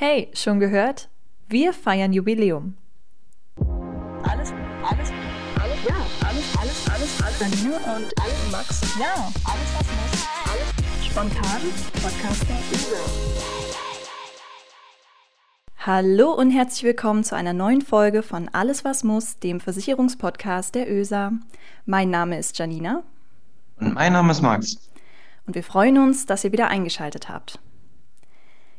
Hey, schon gehört? Wir feiern Jubiläum. Alles, alles, alles, ja, alles, alles, alles, alles. Danilo und alles, Max. Ja, alles, was muss. Alles spontan. Podcaster. Hallo und herzlich willkommen zu einer neuen Folge von Alles, was muss, dem Versicherungspodcast der ÖSA. Mein Name ist Janina. Und mein Name ist Max. Und wir freuen uns, dass ihr wieder eingeschaltet habt.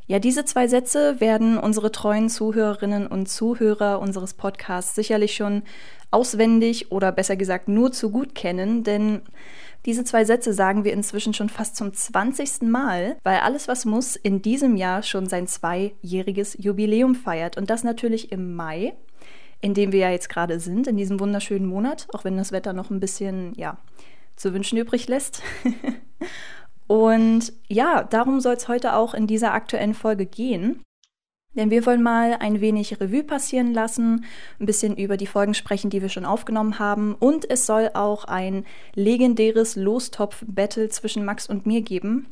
Ja, diese zwei Sätze werden unsere treuen Zuhörerinnen und Zuhörer unseres Podcasts sicherlich schon auswendig oder besser gesagt nur zu gut kennen, denn diese zwei Sätze sagen wir inzwischen schon fast zum 20. Mal, weil alles, was muss, in diesem Jahr schon sein zweijähriges Jubiläum feiert. Und das natürlich im Mai, in dem wir ja jetzt gerade sind, in diesem wunderschönen Monat, auch wenn das Wetter noch ein bisschen, ja, zu wünschen übrig lässt. Und ja, darum soll es heute auch in dieser aktuellen Folge gehen. Denn wir wollen mal ein wenig Revue passieren lassen, ein bisschen über die Folgen sprechen, die wir schon aufgenommen haben. Und es soll auch ein legendäres Lostopf-Battle zwischen Max und mir geben,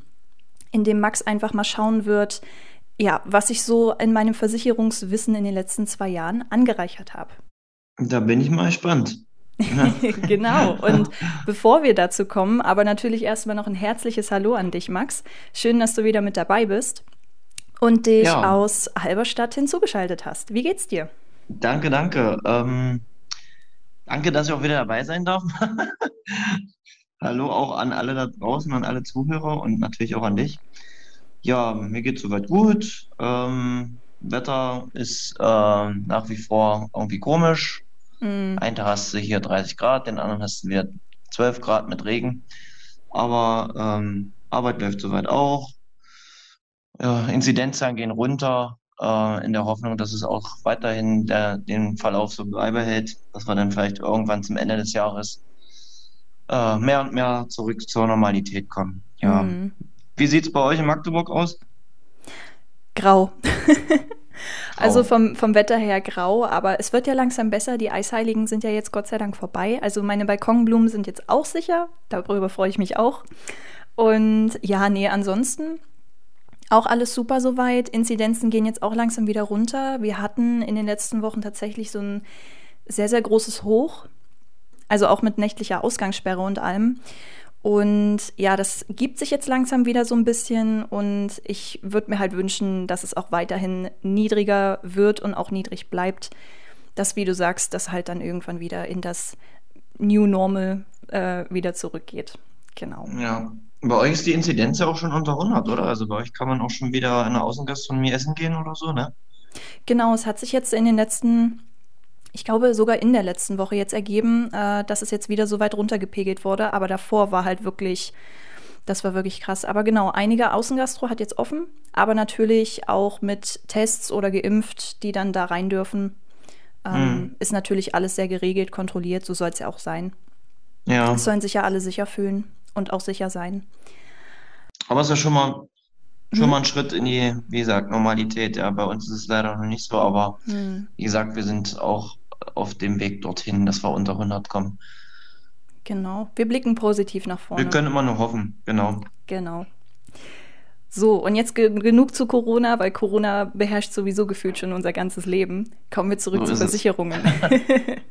in dem Max einfach mal schauen wird, ja, was ich so in meinem Versicherungswissen in den letzten zwei Jahren angereichert habe. Da bin ich mal gespannt. genau. Und bevor wir dazu kommen, aber natürlich erstmal noch ein herzliches Hallo an dich, Max. Schön, dass du wieder mit dabei bist und dich ja. aus Halberstadt hinzugeschaltet hast. Wie geht's dir? Danke, danke. Ähm, danke, dass ich auch wieder dabei sein darf. Hallo auch an alle da draußen, an alle Zuhörer und natürlich auch an dich. Ja, mir geht's soweit gut. Ähm, Wetter ist äh, nach wie vor irgendwie komisch. Mhm. Einen Tag hast du hier 30 Grad, den anderen hast du wieder 12 Grad mit Regen. Aber ähm, Arbeit läuft soweit auch. Ja, Inzidenzzahlen gehen runter, äh, in der Hoffnung, dass es auch weiterhin der, den Verlauf so beibehält, dass wir dann vielleicht irgendwann zum Ende des Jahres äh, mehr und mehr zurück zur Normalität kommen. Ja. Mhm. Wie sieht es bei euch in Magdeburg aus? Grau. Also vom, vom Wetter her grau, aber es wird ja langsam besser. Die Eisheiligen sind ja jetzt Gott sei Dank vorbei. Also meine Balkonblumen sind jetzt auch sicher. Darüber freue ich mich auch. Und ja, nee, ansonsten auch alles super soweit. Inzidenzen gehen jetzt auch langsam wieder runter. Wir hatten in den letzten Wochen tatsächlich so ein sehr, sehr großes Hoch. Also auch mit nächtlicher Ausgangssperre und allem. Und ja, das gibt sich jetzt langsam wieder so ein bisschen und ich würde mir halt wünschen, dass es auch weiterhin niedriger wird und auch niedrig bleibt. Dass, wie du sagst, das halt dann irgendwann wieder in das New Normal äh, wieder zurückgeht. Genau. Ja. Bei euch ist die Inzidenz ja auch schon unter 100, oder? Also bei euch kann man auch schon wieder in der Außengastronomie essen gehen oder so, ne? Genau, es hat sich jetzt in den letzten ich glaube, sogar in der letzten Woche jetzt ergeben, äh, dass es jetzt wieder so weit runtergepegelt wurde. Aber davor war halt wirklich, das war wirklich krass. Aber genau, einige Außengastro hat jetzt offen, aber natürlich auch mit Tests oder geimpft, die dann da rein dürfen. Ähm, mhm. Ist natürlich alles sehr geregelt, kontrolliert, so soll es ja auch sein. Ja. Es sollen sich ja alle sicher fühlen und auch sicher sein. Aber es ist ja schon mal schon mhm. mal ein Schritt in die, wie gesagt, Normalität. Ja, bei uns ist es leider noch nicht so, aber mhm. wie gesagt, wir sind auch auf dem Weg dorthin, dass wir unter 100 kommen. Genau. Wir blicken positiv nach vorne. Wir können immer nur hoffen, genau. Genau. So, und jetzt ge genug zu Corona, weil Corona beherrscht sowieso gefühlt schon unser ganzes Leben. Kommen wir zurück so zu Versicherungen.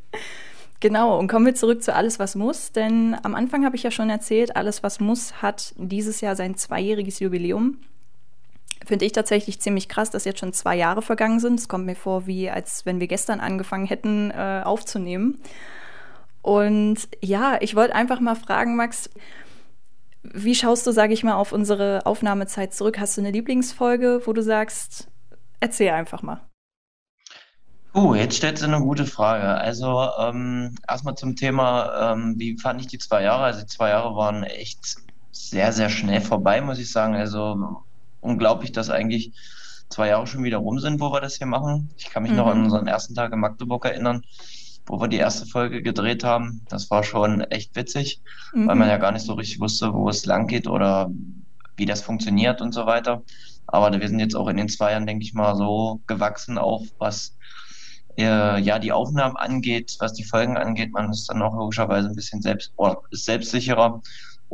genau, und kommen wir zurück zu Alles, was muss. Denn am Anfang habe ich ja schon erzählt, Alles, was muss, hat dieses Jahr sein zweijähriges Jubiläum finde ich tatsächlich ziemlich krass, dass jetzt schon zwei Jahre vergangen sind. Es kommt mir vor, wie als wenn wir gestern angefangen hätten äh, aufzunehmen. Und ja, ich wollte einfach mal fragen, Max, wie schaust du, sage ich mal, auf unsere Aufnahmezeit zurück? Hast du eine Lieblingsfolge, wo du sagst, erzähl einfach mal. Oh, jetzt stellt sie eine gute Frage. Also ähm, erstmal zum Thema, ähm, wie fand ich die zwei Jahre? Also die zwei Jahre waren echt sehr, sehr schnell vorbei, muss ich sagen. Also unglaublich, dass eigentlich zwei Jahre schon wieder rum sind, wo wir das hier machen. Ich kann mich mhm. noch an unseren ersten Tag in Magdeburg erinnern, wo wir die erste Folge gedreht haben. Das war schon echt witzig, mhm. weil man ja gar nicht so richtig wusste, wo es lang geht oder wie das funktioniert und so weiter. Aber wir sind jetzt auch in den zwei Jahren, denke ich mal, so gewachsen, auch was äh, ja die Aufnahmen angeht, was die Folgen angeht. Man ist dann auch logischerweise ein bisschen selbst, oder ist selbstsicherer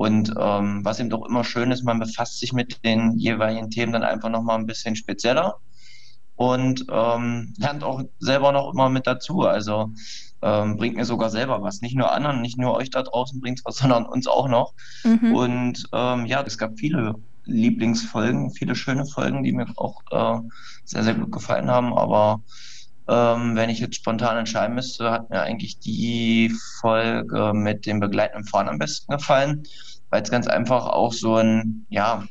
und ähm, was eben doch immer schön ist, man befasst sich mit den jeweiligen Themen dann einfach nochmal ein bisschen spezieller. und ähm, lernt auch selber noch immer mit dazu. Also ähm, bringt mir sogar selber was. Nicht nur anderen, nicht nur euch da draußen bringt es was, sondern uns auch noch. Mhm. Und ähm, ja, es gab viele Lieblingsfolgen, viele schöne Folgen, die mir auch äh, sehr, sehr gut gefallen haben. Aber ähm, wenn ich jetzt spontan entscheiden müsste, hat mir eigentlich die Folge mit dem begleitenden Fahren am besten gefallen, weil es ganz einfach auch so ein, ja,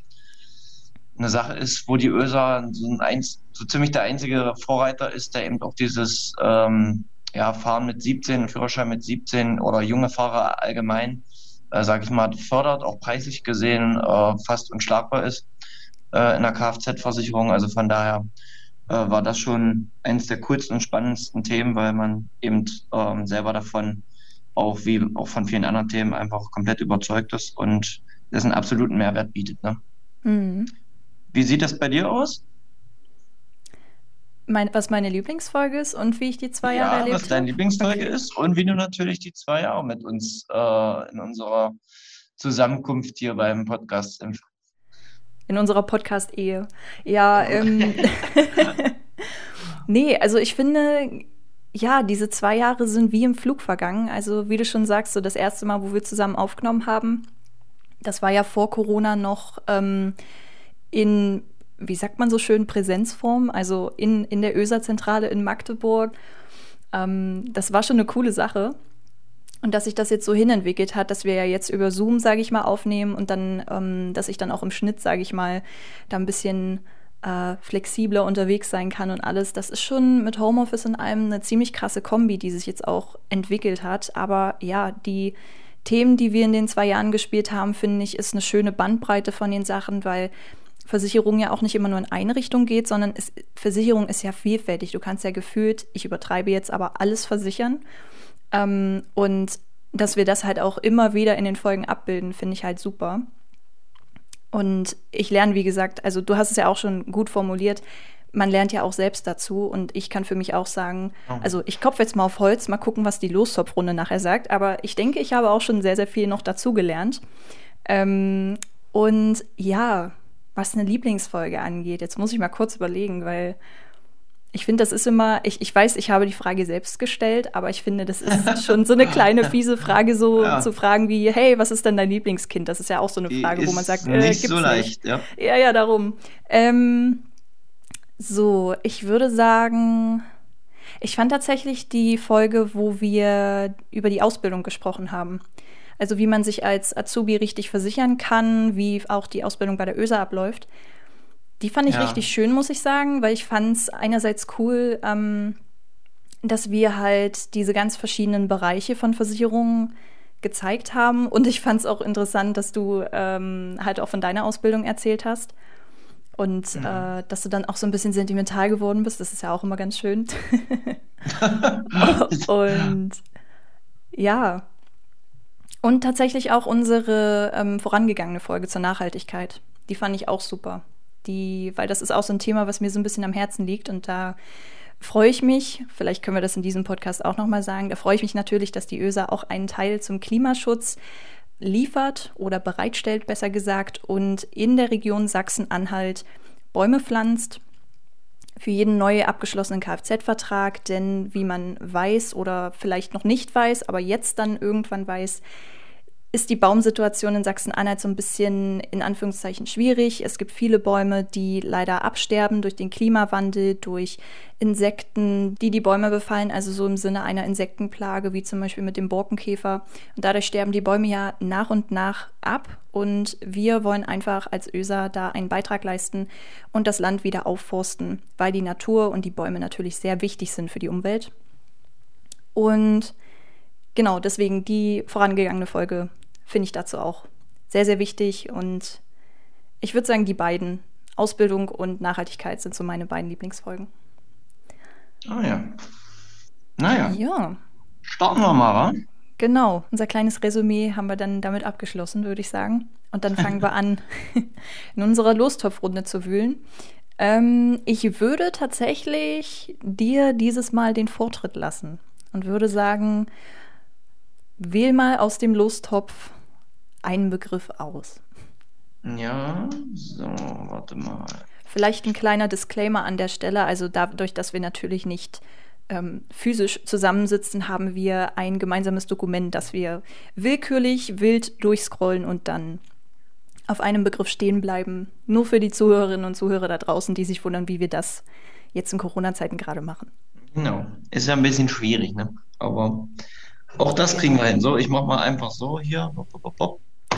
eine Sache ist, wo die ÖSA so, ein, so ziemlich der einzige Vorreiter ist, der eben auch dieses ähm, ja, Fahren mit 17, Führerschein mit 17 oder junge Fahrer allgemein, äh, sage ich mal, fördert, auch preislich gesehen äh, fast unschlagbar ist äh, in der Kfz-Versicherung. Also von daher äh, war das schon eines der coolsten und spannendsten Themen, weil man eben ähm, selber davon auch wie auch von vielen anderen Themen einfach komplett überzeugt ist und das einen absoluten Mehrwert bietet. Ne? Mhm. Wie sieht das bei dir aus? Mein, was meine Lieblingsfolge ist und wie ich die zwei Jahre ja, erlebt habe? was deine Lieblingsfolge okay. ist und wie du natürlich die zwei Jahre mit uns äh, in unserer Zusammenkunft hier beim Podcast in unserer Podcast-Ehe. Ja, ähm, nee, also ich finde, ja, diese zwei Jahre sind wie im Flug vergangen. Also wie du schon sagst, so das erste Mal, wo wir zusammen aufgenommen haben, das war ja vor Corona noch ähm, in, wie sagt man so schön, Präsenzform, also in, in der ÖSA-Zentrale in Magdeburg. Ähm, das war schon eine coole Sache. Und dass sich das jetzt so hinentwickelt hat, dass wir ja jetzt über Zoom, sage ich mal, aufnehmen und dann, ähm, dass ich dann auch im Schnitt, sage ich mal, da ein bisschen äh, flexibler unterwegs sein kann und alles. Das ist schon mit Homeoffice in allem eine ziemlich krasse Kombi, die sich jetzt auch entwickelt hat. Aber ja, die Themen, die wir in den zwei Jahren gespielt haben, finde ich, ist eine schöne Bandbreite von den Sachen, weil Versicherung ja auch nicht immer nur in eine Richtung geht, sondern es, Versicherung ist ja vielfältig. Du kannst ja gefühlt, ich übertreibe jetzt, aber alles versichern. Ähm, und dass wir das halt auch immer wieder in den Folgen abbilden, finde ich halt super. Und ich lerne, wie gesagt, also du hast es ja auch schon gut formuliert, man lernt ja auch selbst dazu und ich kann für mich auch sagen, oh. also ich kopfe jetzt mal auf Holz, mal gucken, was die Lostopfrunde nachher sagt, aber ich denke, ich habe auch schon sehr, sehr viel noch dazu gelernt. Ähm, und ja, was eine Lieblingsfolge angeht, jetzt muss ich mal kurz überlegen, weil ich finde, das ist immer, ich, ich weiß, ich habe die Frage selbst gestellt, aber ich finde, das ist schon so eine kleine fiese Frage, so ja. zu fragen wie, hey, was ist denn dein Lieblingskind? Das ist ja auch so eine Frage, wo man sagt, äh, nicht so leicht, nicht. ja. Ja, ja, darum. Ähm, so, ich würde sagen, ich fand tatsächlich die Folge, wo wir über die Ausbildung gesprochen haben. Also wie man sich als Azubi richtig versichern kann, wie auch die Ausbildung bei der ÖSA abläuft. Die fand ich ja. richtig schön, muss ich sagen, weil ich fand es einerseits cool, ähm, dass wir halt diese ganz verschiedenen Bereiche von Versicherungen gezeigt haben. Und ich fand es auch interessant, dass du ähm, halt auch von deiner Ausbildung erzählt hast. Und mhm. äh, dass du dann auch so ein bisschen sentimental geworden bist. Das ist ja auch immer ganz schön. und ja. Und tatsächlich auch unsere ähm, vorangegangene Folge zur Nachhaltigkeit. Die fand ich auch super die, weil das ist auch so ein Thema, was mir so ein bisschen am Herzen liegt und da freue ich mich, vielleicht können wir das in diesem Podcast auch nochmal sagen, da freue ich mich natürlich, dass die ÖSA auch einen Teil zum Klimaschutz liefert oder bereitstellt, besser gesagt, und in der Region Sachsen-Anhalt Bäume pflanzt für jeden neu abgeschlossenen Kfz-Vertrag, denn wie man weiß oder vielleicht noch nicht weiß, aber jetzt dann irgendwann weiß, ist die Baumsituation in Sachsen-Anhalt so ein bisschen in Anführungszeichen schwierig. Es gibt viele Bäume, die leider absterben durch den Klimawandel, durch Insekten, die die Bäume befallen, also so im Sinne einer Insektenplage, wie zum Beispiel mit dem Borkenkäfer. Und dadurch sterben die Bäume ja nach und nach ab. Und wir wollen einfach als ÖSA da einen Beitrag leisten und das Land wieder aufforsten, weil die Natur und die Bäume natürlich sehr wichtig sind für die Umwelt. Und genau deswegen die vorangegangene Folge finde ich dazu auch sehr, sehr wichtig. Und ich würde sagen, die beiden, Ausbildung und Nachhaltigkeit, sind so meine beiden Lieblingsfolgen. Ah ja. Naja. Ja. Starten wir mal, wa? Genau, unser kleines Resümee haben wir dann damit abgeschlossen, würde ich sagen. Und dann fangen wir an, in unserer Lostopfrunde zu wühlen. Ähm, ich würde tatsächlich dir dieses Mal den Vortritt lassen und würde sagen, wähl mal aus dem Lostopf einen Begriff aus. Ja, so, warte mal. Vielleicht ein kleiner Disclaimer an der Stelle. Also dadurch, dass wir natürlich nicht ähm, physisch zusammensitzen, haben wir ein gemeinsames Dokument, das wir willkürlich wild durchscrollen und dann auf einem Begriff stehen bleiben. Nur für die Zuhörerinnen und Zuhörer da draußen, die sich wundern, wie wir das jetzt in Corona-Zeiten gerade machen. Genau. Ist ja ein bisschen schwierig, ne? Aber auch das kriegen wir hin. So, ich mach mal einfach so hier.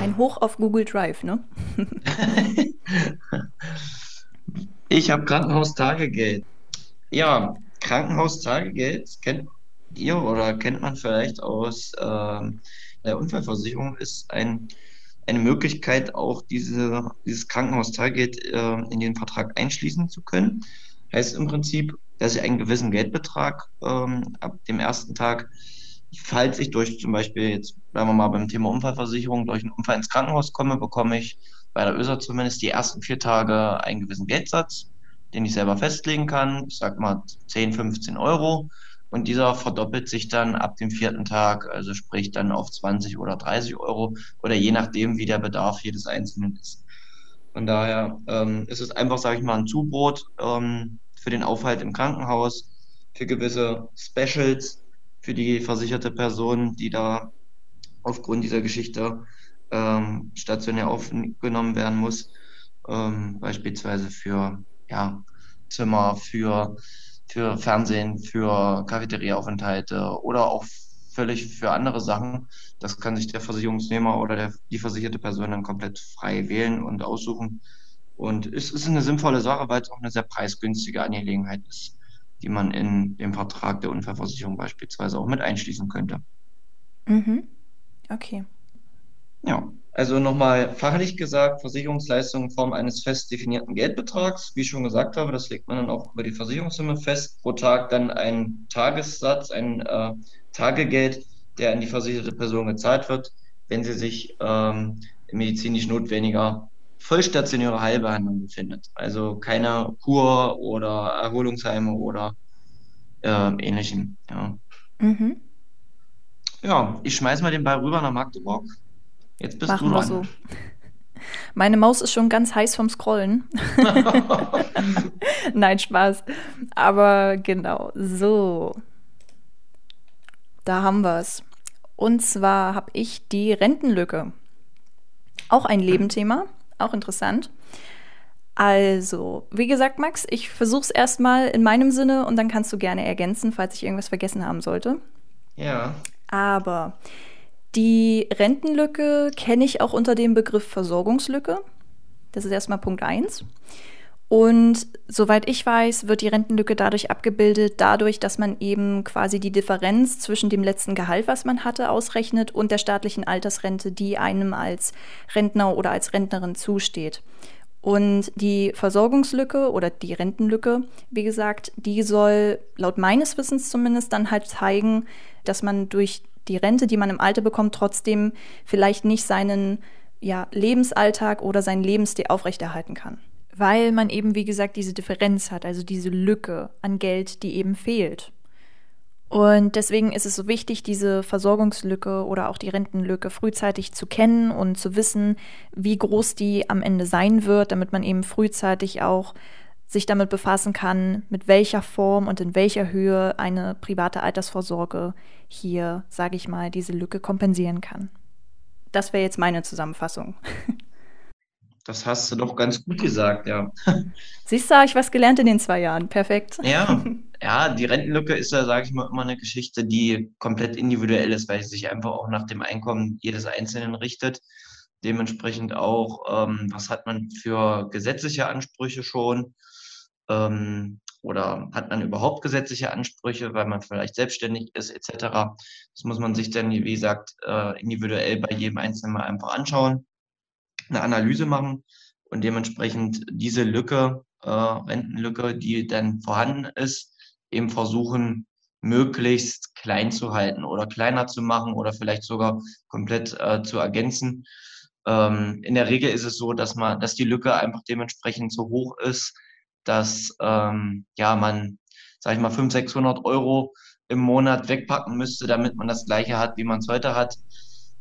Ein Hoch auf Google Drive, ne? ich habe Krankenhaustagegeld. Ja, Krankenhaustagegeld kennt ihr oder kennt man vielleicht aus äh, der Unfallversicherung, ist ein eine Möglichkeit, auch diese, dieses Krankenhaustagegeld äh, in den Vertrag einschließen zu können. Heißt im Prinzip, dass ich einen gewissen Geldbetrag ähm, ab dem ersten Tag, falls ich durch zum Beispiel, jetzt bleiben wir mal beim Thema Unfallversicherung, durch einen Unfall ins Krankenhaus komme, bekomme ich bei der ÖSA zumindest die ersten vier Tage einen gewissen Geldsatz, den ich selber festlegen kann. Ich sag mal 10, 15 Euro. Und dieser verdoppelt sich dann ab dem vierten Tag, also sprich dann auf 20 oder 30 Euro oder je nachdem, wie der Bedarf jedes Einzelnen ist. Von daher ähm, ist es einfach, sage ich mal, ein Zubrot ähm, für den Aufhalt im Krankenhaus, für gewisse Specials, für die versicherte Person, die da aufgrund dieser Geschichte ähm, stationär aufgenommen werden muss, ähm, beispielsweise für ja, Zimmer, für für Fernsehen, für Cafeteriaaufenthalte oder auch völlig für andere Sachen. Das kann sich der Versicherungsnehmer oder der, die versicherte Person dann komplett frei wählen und aussuchen. Und es ist eine sinnvolle Sache, weil es auch eine sehr preisgünstige Angelegenheit ist, die man in dem Vertrag der Unfallversicherung beispielsweise auch mit einschließen könnte. Mhm. Okay. Ja, also nochmal fachlich gesagt, Versicherungsleistung in Form eines fest definierten Geldbetrags. Wie ich schon gesagt habe, das legt man dann auch über die Versicherungssumme fest. Pro Tag dann ein Tagessatz, ein äh, Tagegeld, der an die versicherte Person gezahlt wird, wenn sie sich ähm, medizinisch notwendiger vollstationäre Heilbehandlung befindet. Also keine Kur oder Erholungsheime oder äh, ähnlichem. Ja. Mhm. ja, ich schmeiß mal den Ball rüber nach Magdeburg. Jetzt bist Machen du dran. so. Meine Maus ist schon ganz heiß vom Scrollen. Nein, Spaß. Aber genau, so. Da haben wir es. Und zwar habe ich die Rentenlücke. Auch ein Lebenthema, auch interessant. Also, wie gesagt, Max, ich versuche es erstmal in meinem Sinne und dann kannst du gerne ergänzen, falls ich irgendwas vergessen haben sollte. Ja. Aber die Rentenlücke kenne ich auch unter dem Begriff Versorgungslücke. Das ist erstmal Punkt 1. Und soweit ich weiß, wird die Rentenlücke dadurch abgebildet, dadurch, dass man eben quasi die Differenz zwischen dem letzten Gehalt, was man hatte, ausrechnet und der staatlichen Altersrente, die einem als Rentner oder als Rentnerin zusteht. Und die Versorgungslücke oder die Rentenlücke, wie gesagt, die soll laut meines Wissens zumindest dann halt zeigen, dass man durch die Rente, die man im Alter bekommt, trotzdem vielleicht nicht seinen ja, Lebensalltag oder seinen Lebensstil aufrechterhalten kann. Weil man eben, wie gesagt, diese Differenz hat, also diese Lücke an Geld, die eben fehlt. Und deswegen ist es so wichtig, diese Versorgungslücke oder auch die Rentenlücke frühzeitig zu kennen und zu wissen, wie groß die am Ende sein wird, damit man eben frühzeitig auch sich damit befassen kann, mit welcher Form und in welcher Höhe eine private Altersvorsorge hier, sage ich mal, diese Lücke kompensieren kann. Das wäre jetzt meine Zusammenfassung. Das hast du doch ganz gut gesagt, ja. Siehst du, habe ich was gelernt in den zwei Jahren. Perfekt. Ja, ja die Rentenlücke ist ja, sage ich mal, immer eine Geschichte, die komplett individuell ist, weil sie sich einfach auch nach dem Einkommen jedes Einzelnen richtet. Dementsprechend auch, ähm, was hat man für gesetzliche Ansprüche schon? ähm, oder hat man überhaupt gesetzliche Ansprüche, weil man vielleicht selbstständig ist etc. Das muss man sich dann, wie gesagt, äh, individuell bei jedem Einzelnen mal einfach anschauen, eine Analyse machen und dementsprechend diese Lücke, äh, Rentenlücke, die dann vorhanden ist, eben versuchen, möglichst klein zu halten oder kleiner zu machen oder vielleicht sogar komplett äh, zu ergänzen. Ähm, in der Regel ist es so, dass man, dass die Lücke einfach dementsprechend so hoch ist, dass ähm, ja man, sag ich mal, 500, 600 Euro im Monat wegpacken müsste, damit man das gleiche hat, wie man es heute hat.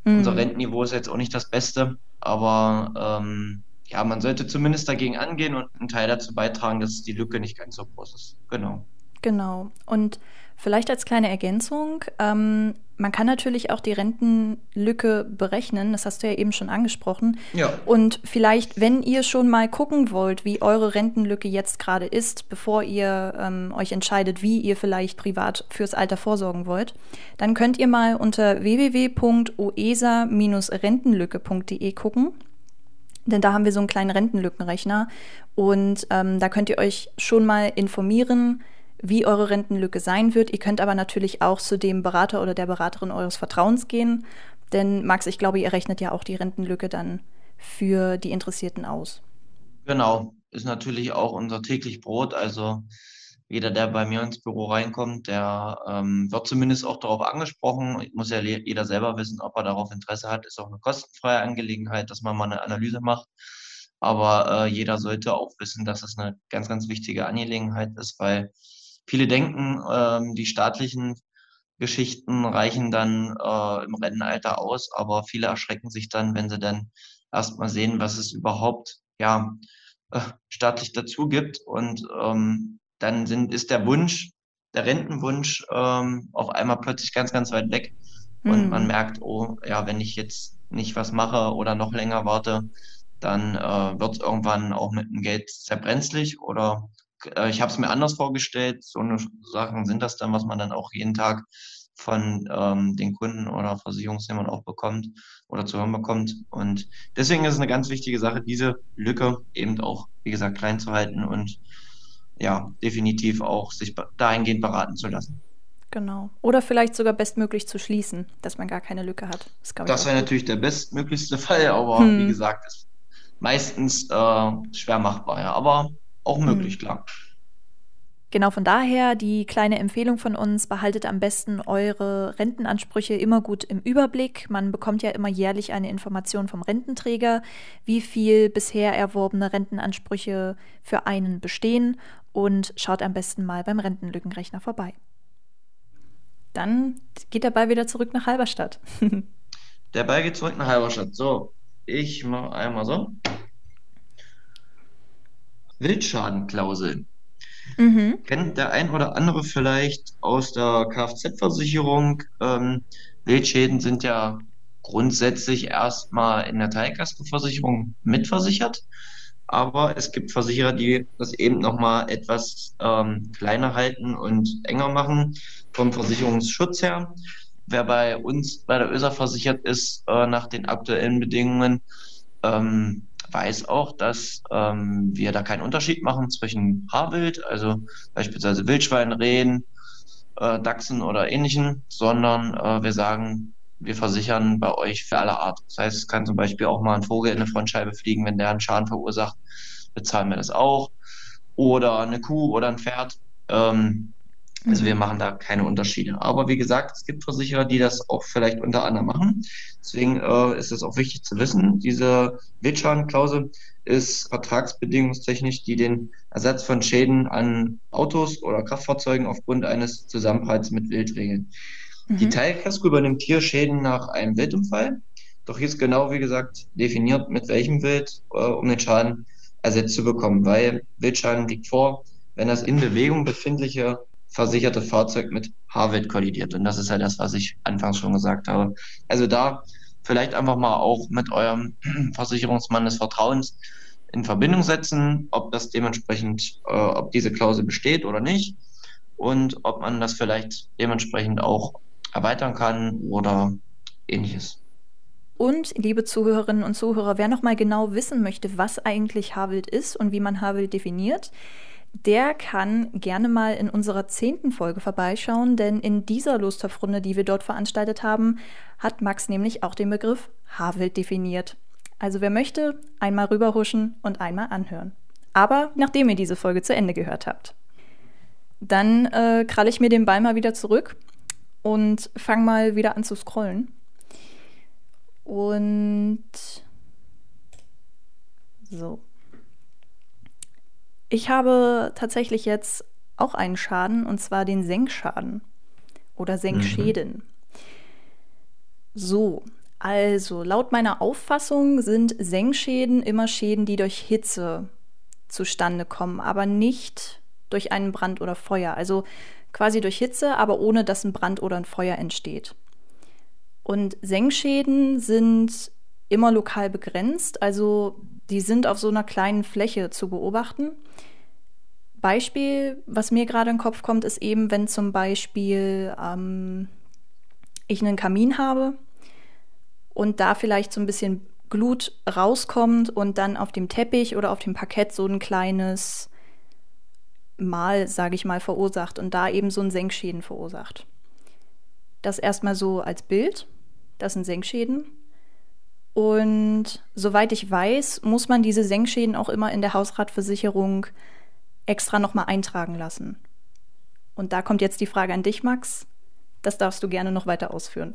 Mhm. Unser Rentenniveau ist jetzt auch nicht das Beste, aber ähm, ja, man sollte zumindest dagegen angehen und einen Teil dazu beitragen, dass die Lücke nicht ganz so groß ist. Genau. Genau. Und vielleicht als kleine Ergänzung, ähm, man kann natürlich auch die Rentenlücke berechnen, das hast du ja eben schon angesprochen. Ja. Und vielleicht, wenn ihr schon mal gucken wollt, wie eure Rentenlücke jetzt gerade ist, bevor ihr ähm, euch entscheidet, wie ihr vielleicht privat fürs Alter vorsorgen wollt, dann könnt ihr mal unter www.oesa-rentenlücke.de gucken. Denn da haben wir so einen kleinen Rentenlückenrechner und ähm, da könnt ihr euch schon mal informieren, wie eure Rentenlücke sein wird. Ihr könnt aber natürlich auch zu dem Berater oder der Beraterin eures Vertrauens gehen. Denn Max, ich glaube, ihr rechnet ja auch die Rentenlücke dann für die Interessierten aus. Genau, ist natürlich auch unser täglich Brot. Also jeder, der bei mir ins Büro reinkommt, der ähm, wird zumindest auch darauf angesprochen. Muss ja jeder selber wissen, ob er darauf Interesse hat. Ist auch eine kostenfreie Angelegenheit, dass man mal eine Analyse macht. Aber äh, jeder sollte auch wissen, dass es eine ganz, ganz wichtige Angelegenheit ist, weil Viele denken, ähm, die staatlichen Geschichten reichen dann äh, im Rentenalter aus, aber viele erschrecken sich dann, wenn sie dann erstmal sehen, was es überhaupt ja äh, staatlich dazu gibt. Und ähm, dann sind, ist der Wunsch, der Rentenwunsch ähm, auf einmal plötzlich ganz, ganz weit weg. Und mhm. man merkt, oh ja, wenn ich jetzt nicht was mache oder noch länger warte, dann äh, wird es irgendwann auch mit dem Geld sehr brenzlig oder äh, ich habe es mir anders vorgestellt. So eine Sachen sind das dann, was man dann auch jeden Tag von ähm, den Kunden oder Versicherungsnehmern auch bekommt oder zu hören bekommt. Und deswegen ist es eine ganz wichtige Sache, diese Lücke eben auch, wie gesagt, klein zu halten und ja, definitiv auch sich dahingehend beraten zu lassen. Genau. Oder vielleicht sogar bestmöglich zu schließen, dass man gar keine Lücke hat. Das, das wäre natürlich der bestmöglichste Fall, aber hm. wie gesagt, ist meistens äh, schwer machbar, ja. Aber auch möglich, mhm. klar. Genau von daher die kleine Empfehlung von uns, behaltet am besten eure Rentenansprüche immer gut im Überblick. Man bekommt ja immer jährlich eine Information vom Rententräger, wie viel bisher erworbene Rentenansprüche für einen bestehen und schaut am besten mal beim Rentenlückenrechner vorbei. Dann geht der Ball wieder zurück nach Halberstadt. der Ball geht zurück nach Halberstadt. So, ich mache einmal so. Wildschadenklausel. Mhm. Kennt der ein oder andere vielleicht aus der Kfz-Versicherung? Ähm, Wildschäden sind ja grundsätzlich erstmal in der Teilkaskoversicherung mitversichert. Aber es gibt Versicherer, die das eben nochmal etwas ähm, kleiner halten und enger machen vom Versicherungsschutz her. Wer bei uns bei der ÖSA versichert ist, äh, nach den aktuellen Bedingungen, ähm, weiß auch, dass ähm, wir da keinen Unterschied machen zwischen Haarwild, also beispielsweise Wildschwein, Rehen, äh, Dachsen oder ähnlichen, sondern äh, wir sagen, wir versichern bei euch für alle Art. Das heißt, es kann zum Beispiel auch mal ein Vogel in eine Frontscheibe fliegen, wenn der einen Schaden verursacht, bezahlen wir das auch. Oder eine Kuh oder ein Pferd. Ähm, also wir mhm. machen da keine Unterschiede. Aber wie gesagt, es gibt Versicherer, die das auch vielleicht unter anderem machen. Deswegen äh, ist es auch wichtig zu wissen, diese Wildschadenklausel ist vertragsbedingungstechnisch, die den Ersatz von Schäden an Autos oder Kraftfahrzeugen aufgrund eines Zusammenpralls mit Wild regelt. Mhm. Die Teilkasko übernimmt hier Schäden nach einem Wildunfall. Doch hier ist genau, wie gesagt, definiert, mit welchem Wild, äh, um den Schaden ersetzt zu bekommen, weil Wildschaden liegt vor, wenn das in Bewegung befindliche versicherte Fahrzeug mit Harvard kollidiert. Und das ist ja das, was ich anfangs schon gesagt habe. Also da vielleicht einfach mal auch mit eurem Versicherungsmann des Vertrauens in Verbindung setzen, ob das dementsprechend, äh, ob diese Klausel besteht oder nicht und ob man das vielleicht dementsprechend auch erweitern kann oder ähnliches. Und liebe Zuhörerinnen und Zuhörer, wer noch mal genau wissen möchte, was eigentlich Haarwild ist und wie man Haarwild definiert, der kann gerne mal in unserer zehnten Folge vorbeischauen, denn in dieser Lostopfrunde, die wir dort veranstaltet haben, hat Max nämlich auch den Begriff Haarwild definiert. Also wer möchte, einmal rüberhuschen und einmal anhören. Aber nachdem ihr diese Folge zu Ende gehört habt. Dann äh, kralle ich mir den Ball mal wieder zurück und fange mal wieder an zu scrollen. Und so. Ich habe tatsächlich jetzt auch einen Schaden, und zwar den Senkschaden oder Senkschäden. Mhm. So, Also, laut meiner Auffassung sind Senkschäden immer Schäden, die durch Hitze zustande kommen, aber nicht durch einen Brand oder Feuer. Also quasi durch Hitze, aber ohne dass ein Brand oder ein Feuer entsteht. Und Senkschäden sind immer lokal begrenzt, also die sind auf so einer kleinen Fläche zu beobachten. Beispiel, was mir gerade in den Kopf kommt, ist eben, wenn zum Beispiel ähm, ich einen Kamin habe und da vielleicht so ein bisschen Glut rauskommt und dann auf dem Teppich oder auf dem Parkett so ein kleines Mal, sage ich mal, verursacht und da eben so ein Senkschäden verursacht. Das erstmal so als Bild. Das sind Senkschäden. Und soweit ich weiß, muss man diese Senkschäden auch immer in der Hausratversicherung extra nochmal eintragen lassen. Und da kommt jetzt die Frage an dich, Max. Das darfst du gerne noch weiter ausführen.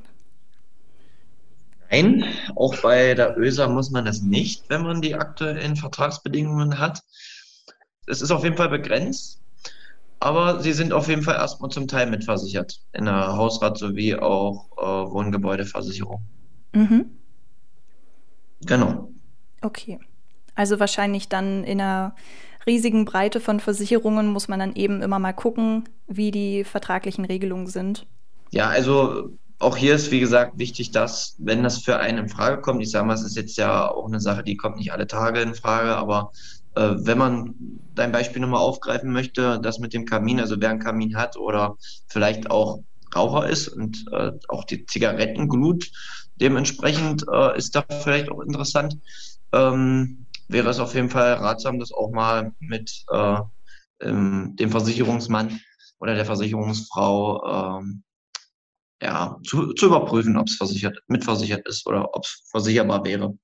Nein, auch bei der ÖSA muss man das nicht, wenn man die aktuellen Vertragsbedingungen hat. Es ist auf jeden Fall begrenzt, aber sie sind auf jeden Fall erstmal zum Teil mitversichert in der Hausrat- sowie auch äh, Wohngebäudeversicherung. Mhm. Genau. Okay. Also wahrscheinlich dann in einer riesigen Breite von Versicherungen muss man dann eben immer mal gucken, wie die vertraglichen Regelungen sind. Ja, also auch hier ist, wie gesagt, wichtig, dass, wenn das für einen in Frage kommt, ich sage mal, es ist jetzt ja auch eine Sache, die kommt nicht alle Tage in Frage, aber äh, wenn man dein Beispiel nochmal aufgreifen möchte, das mit dem Kamin, also wer einen Kamin hat oder vielleicht auch Raucher ist und äh, auch die Zigarettenglut dementsprechend äh, ist da vielleicht auch interessant, ähm, wäre es auf jeden Fall ratsam, das auch mal mit äh, ähm, dem Versicherungsmann oder der Versicherungsfrau ähm, ja, zu, zu überprüfen, ob es versichert, mitversichert ist oder ob es versicherbar wäre.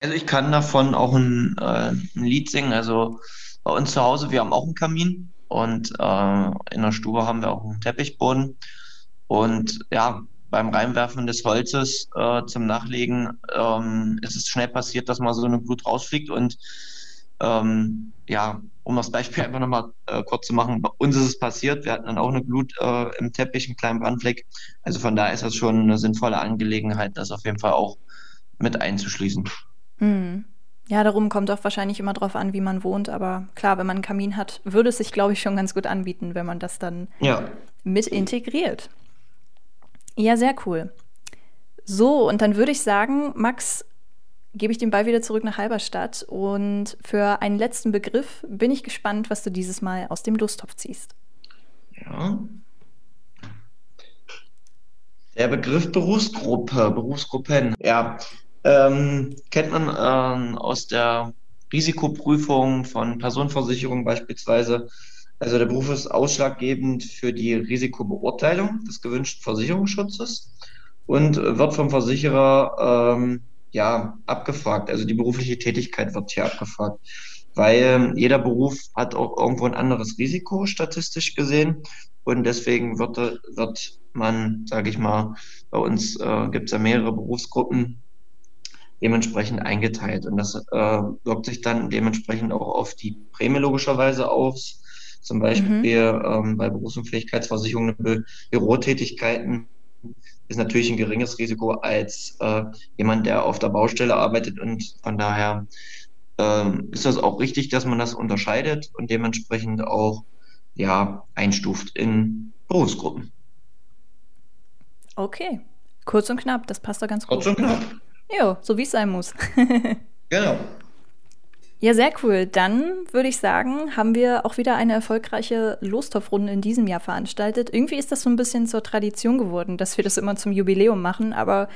Also ich kann davon auch ein, äh, ein Lied singen. Also bei uns zu Hause, wir haben auch einen Kamin und äh, in der Stube haben wir auch einen Teppichboden. Und ja, beim Reinwerfen des Holzes äh, zum Nachlegen ähm, ist es schnell passiert, dass mal so eine Blut rausfliegt und ähm, ja, um das Beispiel einfach nochmal äh, kurz zu machen, bei uns ist es passiert, wir hatten dann auch eine Glut äh, im Teppich, einen kleinen Brandfleck. Also von daher ist das schon eine sinnvolle Angelegenheit, das auf jeden Fall auch mit einzuschließen. Hm. Ja, darum kommt auch wahrscheinlich immer drauf an, wie man wohnt. Aber klar, wenn man einen Kamin hat, würde es sich, glaube ich, schon ganz gut anbieten, wenn man das dann ja. mit integriert. Ja, sehr cool. So, und dann würde ich sagen, Max, gebe ich den Ball wieder zurück nach Halberstadt. Und für einen letzten Begriff bin ich gespannt, was du dieses Mal aus dem Lostopf ziehst. Ja. Der Begriff Berufsgruppe, Berufsgruppen, ja, ähm, kennt man ähm, aus der Risikoprüfung von Personenversicherungen beispielsweise. Also der Beruf ist ausschlaggebend für die Risikobeurteilung des gewünschten Versicherungsschutzes und wird vom Versicherer ähm, ja, abgefragt. Also die berufliche Tätigkeit wird hier abgefragt, weil jeder Beruf hat auch irgendwo ein anderes Risiko statistisch gesehen und deswegen wird, wird man, sage ich mal, bei uns äh, gibt es ja mehrere Berufsgruppen dementsprechend eingeteilt und das äh, wirkt sich dann dementsprechend auch auf die Prämie logischerweise aus. Zum Beispiel mhm. ähm, bei Berufs- und Pflichtkeitsversicherungen, Bürotätigkeiten ist natürlich ein geringes Risiko als äh, jemand, der auf der Baustelle arbeitet. Und von daher ähm, ist das auch richtig, dass man das unterscheidet und dementsprechend auch ja, einstuft in Berufsgruppen. Okay, kurz und knapp, das passt doch ganz kurz gut. Kurz und knapp. Ja, so wie es sein muss. genau. Ja, sehr cool. Dann würde ich sagen, haben wir auch wieder eine erfolgreiche Lostopfrunde in diesem Jahr veranstaltet. Irgendwie ist das so ein bisschen zur Tradition geworden, dass wir das immer zum Jubiläum machen, aber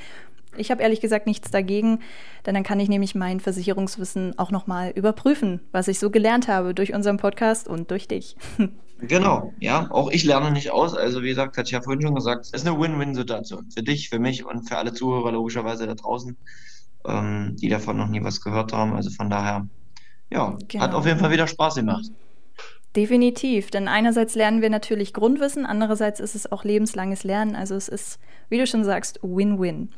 ich habe ehrlich gesagt nichts dagegen, denn dann kann ich nämlich mein Versicherungswissen auch nochmal überprüfen, was ich so gelernt habe durch unseren Podcast und durch dich. Genau, ja, auch ich lerne nicht aus. Also wie gesagt, hatte ich ja vorhin schon gesagt, es ist eine Win-Win-Situation für dich, für mich und für alle Zuhörer logischerweise da draußen, ähm, die davon noch nie was gehört haben. Also von daher ja, genau. hat auf jeden Fall wieder Spaß gemacht. Definitiv, denn einerseits lernen wir natürlich Grundwissen, andererseits ist es auch lebenslanges Lernen. Also es ist, wie du schon sagst, Win-Win.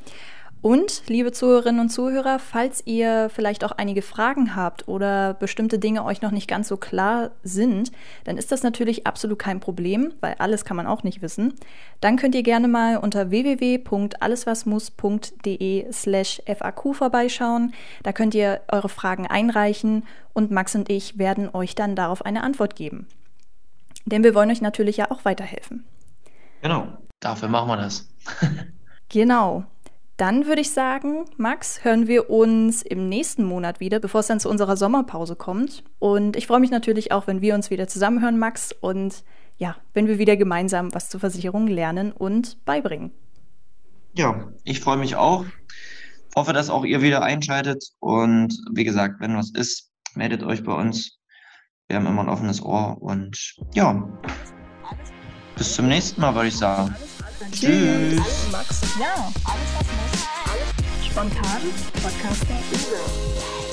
Und, liebe Zuhörerinnen und Zuhörer, falls ihr vielleicht auch einige Fragen habt oder bestimmte Dinge euch noch nicht ganz so klar sind, dann ist das natürlich absolut kein Problem, weil alles kann man auch nicht wissen. Dann könnt ihr gerne mal unter www.alleswasmuss.de slash FAQ vorbeischauen. Da könnt ihr eure Fragen einreichen und Max und ich werden euch dann darauf eine Antwort geben. Denn wir wollen euch natürlich ja auch weiterhelfen. Genau, dafür machen wir das. genau. Dann würde ich sagen, Max, hören wir uns im nächsten Monat wieder, bevor es dann zu unserer Sommerpause kommt. Und ich freue mich natürlich auch, wenn wir uns wieder zusammenhören, Max, und ja, wenn wir wieder gemeinsam was zur Versicherung lernen und beibringen. Ja, ich freue mich auch. Hoffe, dass auch ihr wieder einschaltet. Und wie gesagt, wenn was ist, meldet euch bei uns. Wir haben immer ein offenes Ohr. Und ja, bis zum nächsten Mal, würde ich sagen. Tschüss. Max. Ja, alles was muss. Alles spontan. Podcast der